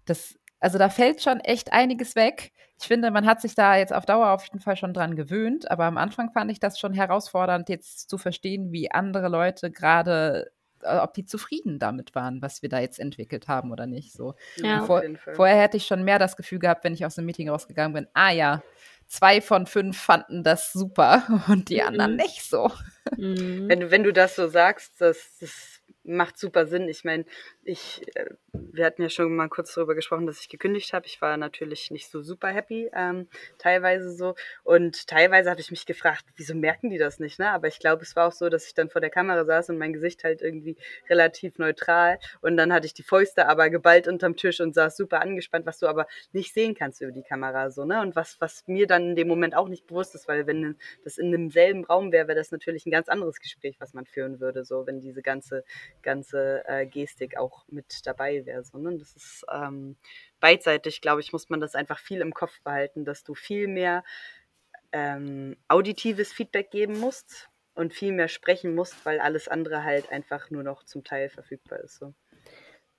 das, also da fällt schon echt einiges weg. Ich finde, man hat sich da jetzt auf Dauer auf jeden Fall schon dran gewöhnt, aber am Anfang fand ich das schon herausfordernd, jetzt zu verstehen, wie andere Leute gerade ob die zufrieden damit waren, was wir da jetzt entwickelt haben oder nicht. So. Ja, vor, vorher hätte ich schon mehr das Gefühl gehabt, wenn ich aus dem Meeting rausgegangen bin, ah ja, zwei von fünf fanden das super und die anderen mhm. nicht so. Mhm. Wenn, wenn du das so sagst, das, das macht super Sinn. Ich meine, ich, äh, wir hatten ja schon mal kurz darüber gesprochen, dass ich gekündigt habe. Ich war natürlich nicht so super happy, ähm, teilweise so. Und teilweise habe ich mich gefragt, wieso merken die das nicht, ne? Aber ich glaube, es war auch so, dass ich dann vor der Kamera saß und mein Gesicht halt irgendwie relativ neutral. Und dann hatte ich die Fäuste aber geballt unterm Tisch und saß super angespannt, was du aber nicht sehen kannst über die Kamera, so, ne? Und was, was mir dann in dem Moment auch nicht bewusst ist, weil wenn das in demselben Raum wäre, wäre das natürlich ein ganz anderes Gespräch, was man führen würde, so, wenn diese ganze, ganze äh, Gestik auch mit dabei wäre. So, ne? Das ist ähm, beidseitig, glaube ich, muss man das einfach viel im Kopf behalten, dass du viel mehr ähm, auditives Feedback geben musst und viel mehr sprechen musst, weil alles andere halt einfach nur noch zum Teil verfügbar ist. So.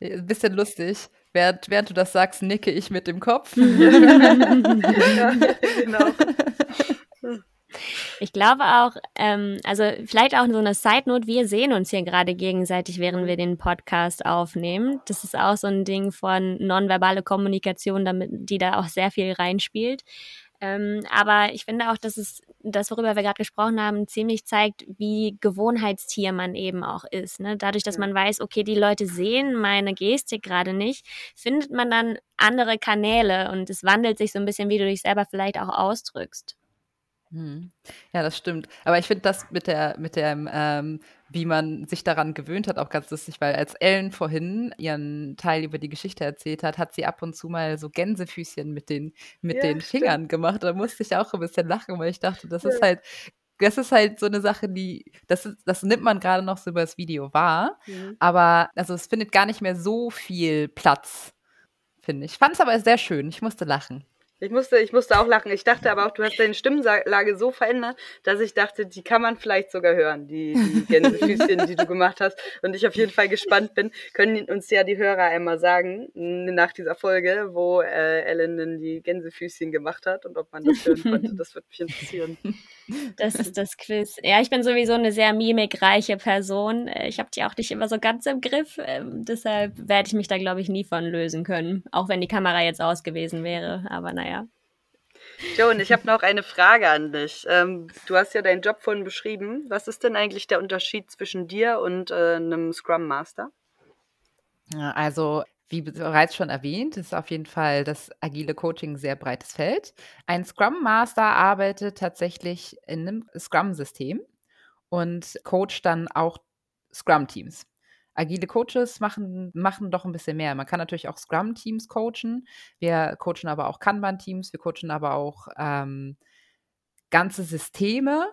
Ein bisschen lustig. Während, während du das sagst, nicke ich mit dem Kopf. ja, genau. Ich glaube auch, ähm, also vielleicht auch so eine Side Note, wir sehen uns hier gerade gegenseitig, während wir den Podcast aufnehmen. Das ist auch so ein Ding von nonverbale Kommunikation, damit, die da auch sehr viel reinspielt. Ähm, aber ich finde auch, dass es das, worüber wir gerade gesprochen haben, ziemlich zeigt, wie Gewohnheitstier man eben auch ist. Ne? Dadurch, dass man weiß, okay, die Leute sehen meine Gestik gerade nicht, findet man dann andere Kanäle und es wandelt sich so ein bisschen, wie du dich selber vielleicht auch ausdrückst. Mhm. Ja, das stimmt. Aber ich finde das mit der, mit dem, ähm, wie man sich daran gewöhnt hat, auch ganz lustig, weil als Ellen vorhin ihren Teil über die Geschichte erzählt hat, hat sie ab und zu mal so Gänsefüßchen mit den, mit ja, den Fingern gemacht. Da musste ich auch ein bisschen lachen, weil ich dachte, das ja. ist halt, das ist halt so eine Sache, die, das, ist, das nimmt man gerade noch so über das Video wahr. Mhm. Aber also es findet gar nicht mehr so viel Platz, finde ich. Ich fand es aber sehr schön. Ich musste lachen. Ich musste, ich musste auch lachen. Ich dachte aber auch, du hast deine Stimmlage so verändert, dass ich dachte, die kann man vielleicht sogar hören, die, die Gänsefüßchen, die du gemacht hast. Und ich auf jeden Fall gespannt bin, können uns ja die Hörer einmal sagen, nach dieser Folge, wo äh, Ellen die Gänsefüßchen gemacht hat und ob man das hören konnte. Das würde mich interessieren. Das ist das Quiz. Ja, ich bin sowieso eine sehr mimikreiche Person. Ich habe die auch nicht immer so ganz im Griff. Ähm, deshalb werde ich mich da, glaube ich, nie von lösen können. Auch wenn die Kamera jetzt aus gewesen wäre. Aber naja naja. Joan, ich habe noch eine Frage an dich. Ähm, du hast ja deinen Job vorhin beschrieben. Was ist denn eigentlich der Unterschied zwischen dir und äh, einem Scrum Master? Also, wie bereits schon erwähnt, ist auf jeden Fall das agile Coaching ein sehr breites Feld. Ein Scrum Master arbeitet tatsächlich in einem Scrum-System und coacht dann auch Scrum-Teams agile Coaches machen, machen doch ein bisschen mehr. Man kann natürlich auch Scrum-Teams coachen. Wir coachen aber auch Kanban-Teams, wir coachen aber auch ähm, ganze Systeme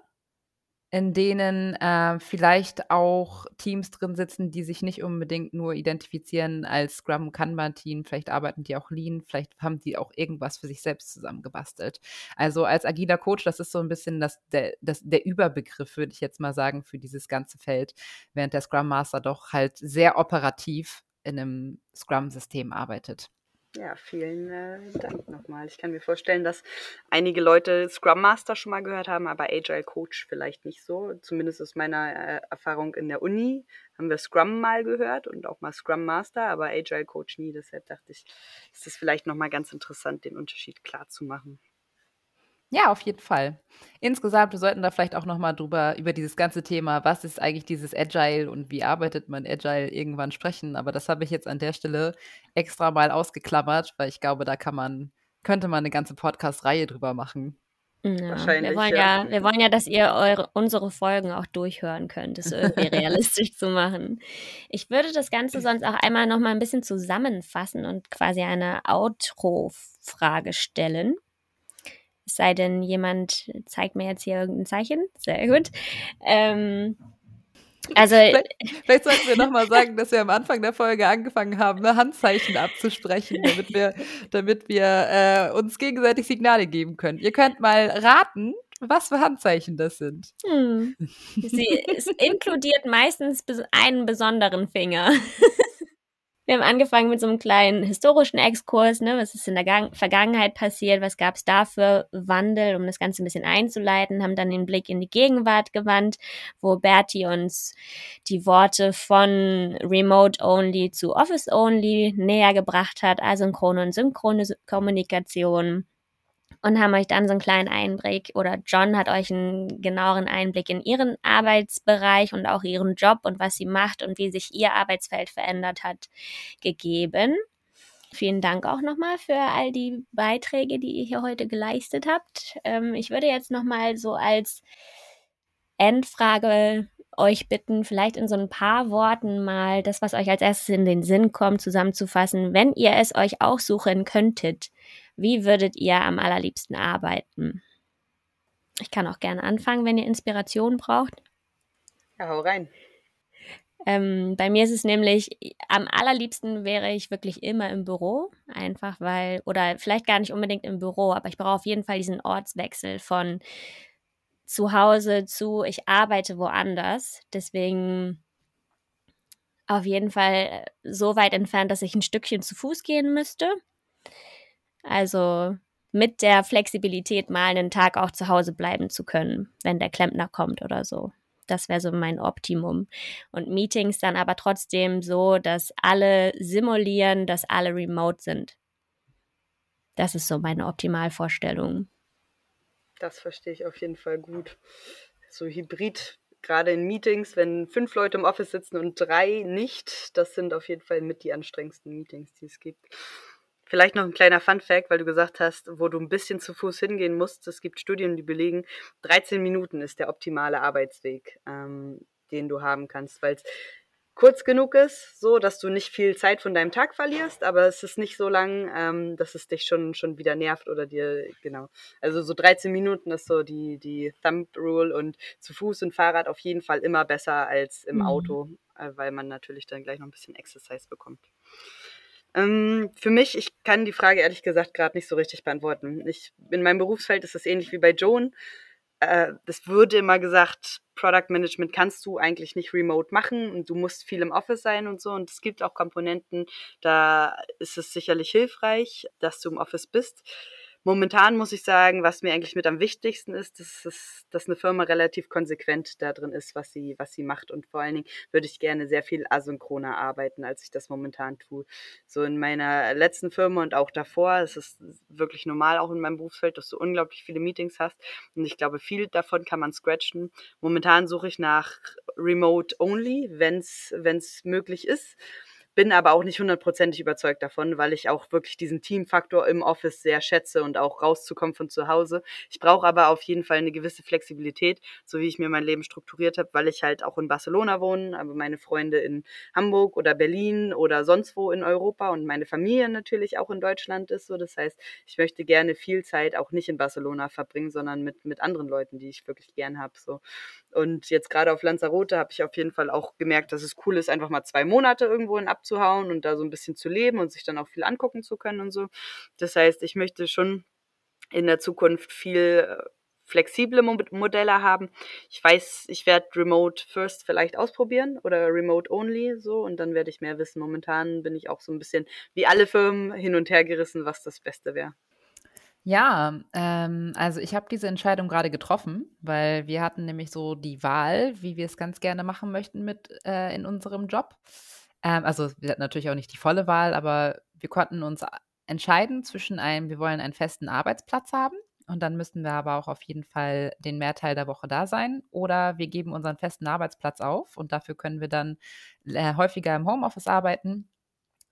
in denen äh, vielleicht auch Teams drin sitzen, die sich nicht unbedingt nur identifizieren als Scrum Kanban Team, vielleicht arbeiten die auch Lean, vielleicht haben die auch irgendwas für sich selbst zusammengebastelt. Also als agiler Coach, das ist so ein bisschen das, der, das, der Überbegriff, würde ich jetzt mal sagen, für dieses ganze Feld, während der Scrum Master doch halt sehr operativ in einem Scrum-System arbeitet. Ja, vielen äh, Dank nochmal. Ich kann mir vorstellen, dass einige Leute Scrum Master schon mal gehört haben, aber Agile Coach vielleicht nicht so. Zumindest aus meiner äh, Erfahrung in der Uni haben wir Scrum mal gehört und auch mal Scrum Master, aber Agile Coach nie. Deshalb dachte ich, ist es vielleicht nochmal ganz interessant, den Unterschied klar zu machen. Ja, auf jeden Fall. Insgesamt, wir sollten da vielleicht auch noch mal drüber über dieses ganze Thema, was ist eigentlich dieses Agile und wie arbeitet man Agile irgendwann sprechen. Aber das habe ich jetzt an der Stelle extra mal ausgeklammert, weil ich glaube, da kann man, könnte man eine ganze Podcast-Reihe drüber machen. Ja, Wahrscheinlich. Wir wollen ja. ja. wir wollen ja, dass ihr eure, unsere Folgen auch durchhören könnt, das irgendwie realistisch zu machen. Ich würde das Ganze sonst auch einmal noch mal ein bisschen zusammenfassen und quasi eine Outro-Frage stellen. Es sei denn, jemand zeigt mir jetzt hier irgendein Zeichen. Sehr gut. Ähm, also, vielleicht, vielleicht, sollten wir nochmal sagen, dass wir am Anfang der Folge angefangen haben, Handzeichen abzusprechen, damit wir, damit wir äh, uns gegenseitig Signale geben können. Ihr könnt mal raten, was für Handzeichen das sind. Hm. Sie, es inkludiert meistens einen besonderen Finger. Wir haben angefangen mit so einem kleinen historischen Exkurs, ne? was ist in der Gang Vergangenheit passiert, was gab es da für Wandel, um das Ganze ein bisschen einzuleiten, haben dann den Blick in die Gegenwart gewandt, wo Bertie uns die Worte von Remote Only zu Office Only näher gebracht hat, asynchrone und synchrone Kommunikation und haben euch dann so einen kleinen Einblick oder John hat euch einen genaueren Einblick in ihren Arbeitsbereich und auch ihren Job und was sie macht und wie sich ihr Arbeitsfeld verändert hat, gegeben. Vielen Dank auch nochmal für all die Beiträge, die ihr hier heute geleistet habt. Ähm, ich würde jetzt nochmal so als Endfrage euch bitten, vielleicht in so ein paar Worten mal das, was euch als erstes in den Sinn kommt, zusammenzufassen. Wenn ihr es euch auch suchen könntet, wie würdet ihr am allerliebsten arbeiten? Ich kann auch gerne anfangen, wenn ihr Inspiration braucht. Ja, hau rein. Ähm, bei mir ist es nämlich, am allerliebsten wäre ich wirklich immer im Büro, einfach weil, oder vielleicht gar nicht unbedingt im Büro, aber ich brauche auf jeden Fall diesen Ortswechsel von zu Hause zu, ich arbeite woanders. Deswegen auf jeden Fall so weit entfernt, dass ich ein Stückchen zu Fuß gehen müsste. Also mit der Flexibilität mal einen Tag auch zu Hause bleiben zu können, wenn der Klempner kommt oder so. Das wäre so mein Optimum. Und Meetings dann aber trotzdem so, dass alle simulieren, dass alle remote sind. Das ist so meine Optimalvorstellung. Das verstehe ich auf jeden Fall gut. So hybrid, gerade in Meetings, wenn fünf Leute im Office sitzen und drei nicht, das sind auf jeden Fall mit die anstrengendsten Meetings, die es gibt. Vielleicht noch ein kleiner Fun-Fact, weil du gesagt hast, wo du ein bisschen zu Fuß hingehen musst. Es gibt Studien, die belegen, 13 Minuten ist der optimale Arbeitsweg, ähm, den du haben kannst, weil es kurz genug ist, so dass du nicht viel Zeit von deinem Tag verlierst, aber es ist nicht so lang, ähm, dass es dich schon, schon wieder nervt oder dir, genau. Also so 13 Minuten ist so die, die Thumb Rule und zu Fuß und Fahrrad auf jeden Fall immer besser als im mhm. Auto, äh, weil man natürlich dann gleich noch ein bisschen Exercise bekommt. Ähm, für mich, ich kann die Frage ehrlich gesagt gerade nicht so richtig beantworten. Ich, in meinem Berufsfeld ist es ähnlich wie bei Joan. Äh, es würde immer gesagt, Product Management kannst du eigentlich nicht remote machen und du musst viel im Office sein und so. Und es gibt auch Komponenten, da ist es sicherlich hilfreich, dass du im Office bist. Momentan muss ich sagen, was mir eigentlich mit am wichtigsten ist, dass, es, dass eine Firma relativ konsequent da drin ist, was sie, was sie macht. Und vor allen Dingen würde ich gerne sehr viel asynchroner arbeiten, als ich das momentan tue. So in meiner letzten Firma und auch davor, es ist wirklich normal, auch in meinem Berufsfeld, dass du unglaublich viele Meetings hast. Und ich glaube, viel davon kann man scratchen. Momentan suche ich nach Remote Only, wenn es möglich ist bin aber auch nicht hundertprozentig überzeugt davon, weil ich auch wirklich diesen Teamfaktor im Office sehr schätze und auch rauszukommen von zu Hause. Ich brauche aber auf jeden Fall eine gewisse Flexibilität, so wie ich mir mein Leben strukturiert habe, weil ich halt auch in Barcelona wohne, aber meine Freunde in Hamburg oder Berlin oder sonst wo in Europa und meine Familie natürlich auch in Deutschland ist. So, das heißt, ich möchte gerne viel Zeit auch nicht in Barcelona verbringen, sondern mit, mit anderen Leuten, die ich wirklich gern habe. So. Und jetzt gerade auf Lanzarote habe ich auf jeden Fall auch gemerkt, dass es cool ist, einfach mal zwei Monate irgendwo in abzuhauen und da so ein bisschen zu leben und sich dann auch viel angucken zu können und so. Das heißt, ich möchte schon in der Zukunft viel äh, flexible Modelle haben. Ich weiß, ich werde Remote First vielleicht ausprobieren oder Remote Only so und dann werde ich mehr wissen. Momentan bin ich auch so ein bisschen wie alle Firmen hin und her gerissen, was das Beste wäre. Ja, ähm, also ich habe diese Entscheidung gerade getroffen, weil wir hatten nämlich so die Wahl, wie wir es ganz gerne machen möchten mit äh, in unserem Job. Ähm, also wir hatten natürlich auch nicht die volle Wahl, aber wir konnten uns entscheiden zwischen einem, wir wollen einen festen Arbeitsplatz haben und dann müssten wir aber auch auf jeden Fall den Mehrteil der Woche da sein oder wir geben unseren festen Arbeitsplatz auf und dafür können wir dann äh, häufiger im Homeoffice arbeiten,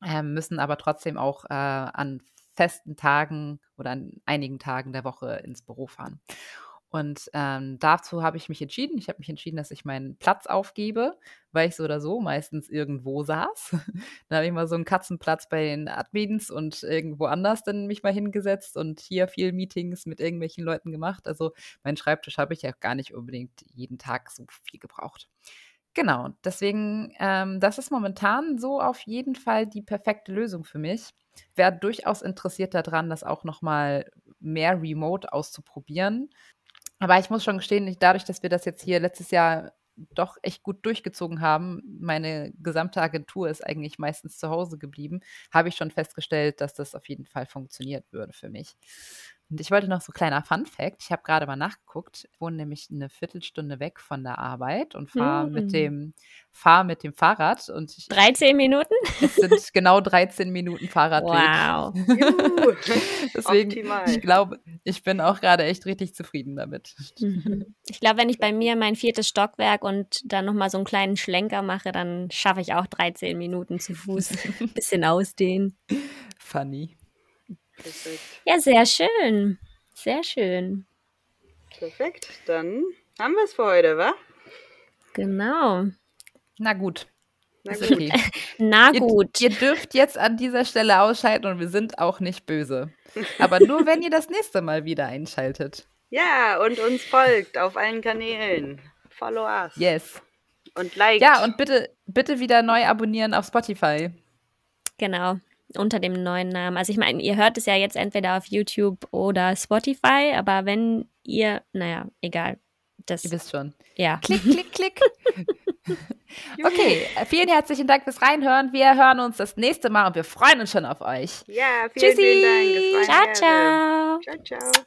äh, müssen aber trotzdem auch äh, an festen Tagen oder an einigen Tagen der Woche ins Büro fahren. Und ähm, dazu habe ich mich entschieden. Ich habe mich entschieden, dass ich meinen Platz aufgebe, weil ich so oder so meistens irgendwo saß. da habe ich mal so einen Katzenplatz bei den Admins und irgendwo anders dann mich mal hingesetzt und hier viel Meetings mit irgendwelchen Leuten gemacht. Also meinen Schreibtisch habe ich ja gar nicht unbedingt jeden Tag so viel gebraucht. Genau, deswegen, ähm, das ist momentan so auf jeden Fall die perfekte Lösung für mich wäre durchaus interessiert daran, das auch noch mal mehr remote auszuprobieren. Aber ich muss schon gestehen, dadurch, dass wir das jetzt hier letztes Jahr doch echt gut durchgezogen haben, meine gesamte Agentur ist eigentlich meistens zu Hause geblieben, habe ich schon festgestellt, dass das auf jeden Fall funktioniert würde für mich. Und ich wollte noch so ein kleiner Fun Fact. Ich habe gerade mal nachgeguckt. Ich wohne nämlich eine Viertelstunde weg von der Arbeit und fahre mm. mit, dem, fahr mit dem Fahrrad. Und ich, 13 Minuten? Es sind genau 13 Minuten Fahrradweg. Wow. Deswegen, Optimal. ich glaube, ich bin auch gerade echt richtig zufrieden damit. Mhm. Ich glaube, wenn ich bei mir mein viertes Stockwerk und dann nochmal so einen kleinen Schlenker mache, dann schaffe ich auch 13 Minuten zu Fuß. Bisschen ausdehnen. Funny. Perfekt. Ja, sehr schön. Sehr schön. Perfekt. Dann haben wir es für heute, wa? Genau. Na gut. Na gut. Okay. Na gut. Ihr, ihr, dürft jetzt an dieser Stelle ausschalten und wir sind auch nicht böse. Aber nur, wenn ihr das nächste Mal wieder einschaltet. Ja, und uns folgt auf allen Kanälen. Follow us. Yes. Und like. Ja, und bitte, bitte wieder neu abonnieren auf Spotify. Genau unter dem neuen Namen. Also ich meine, ihr hört es ja jetzt entweder auf YouTube oder Spotify, aber wenn ihr, naja, egal. Das, ihr wisst schon. Ja. Klick, klick, klick. okay, vielen herzlichen Dank fürs Reinhören. Wir hören uns das nächste Mal und wir freuen uns schon auf euch. Ja, vielen, Tschüssi. vielen Dank. ciao, ciao. Ciao, ciao.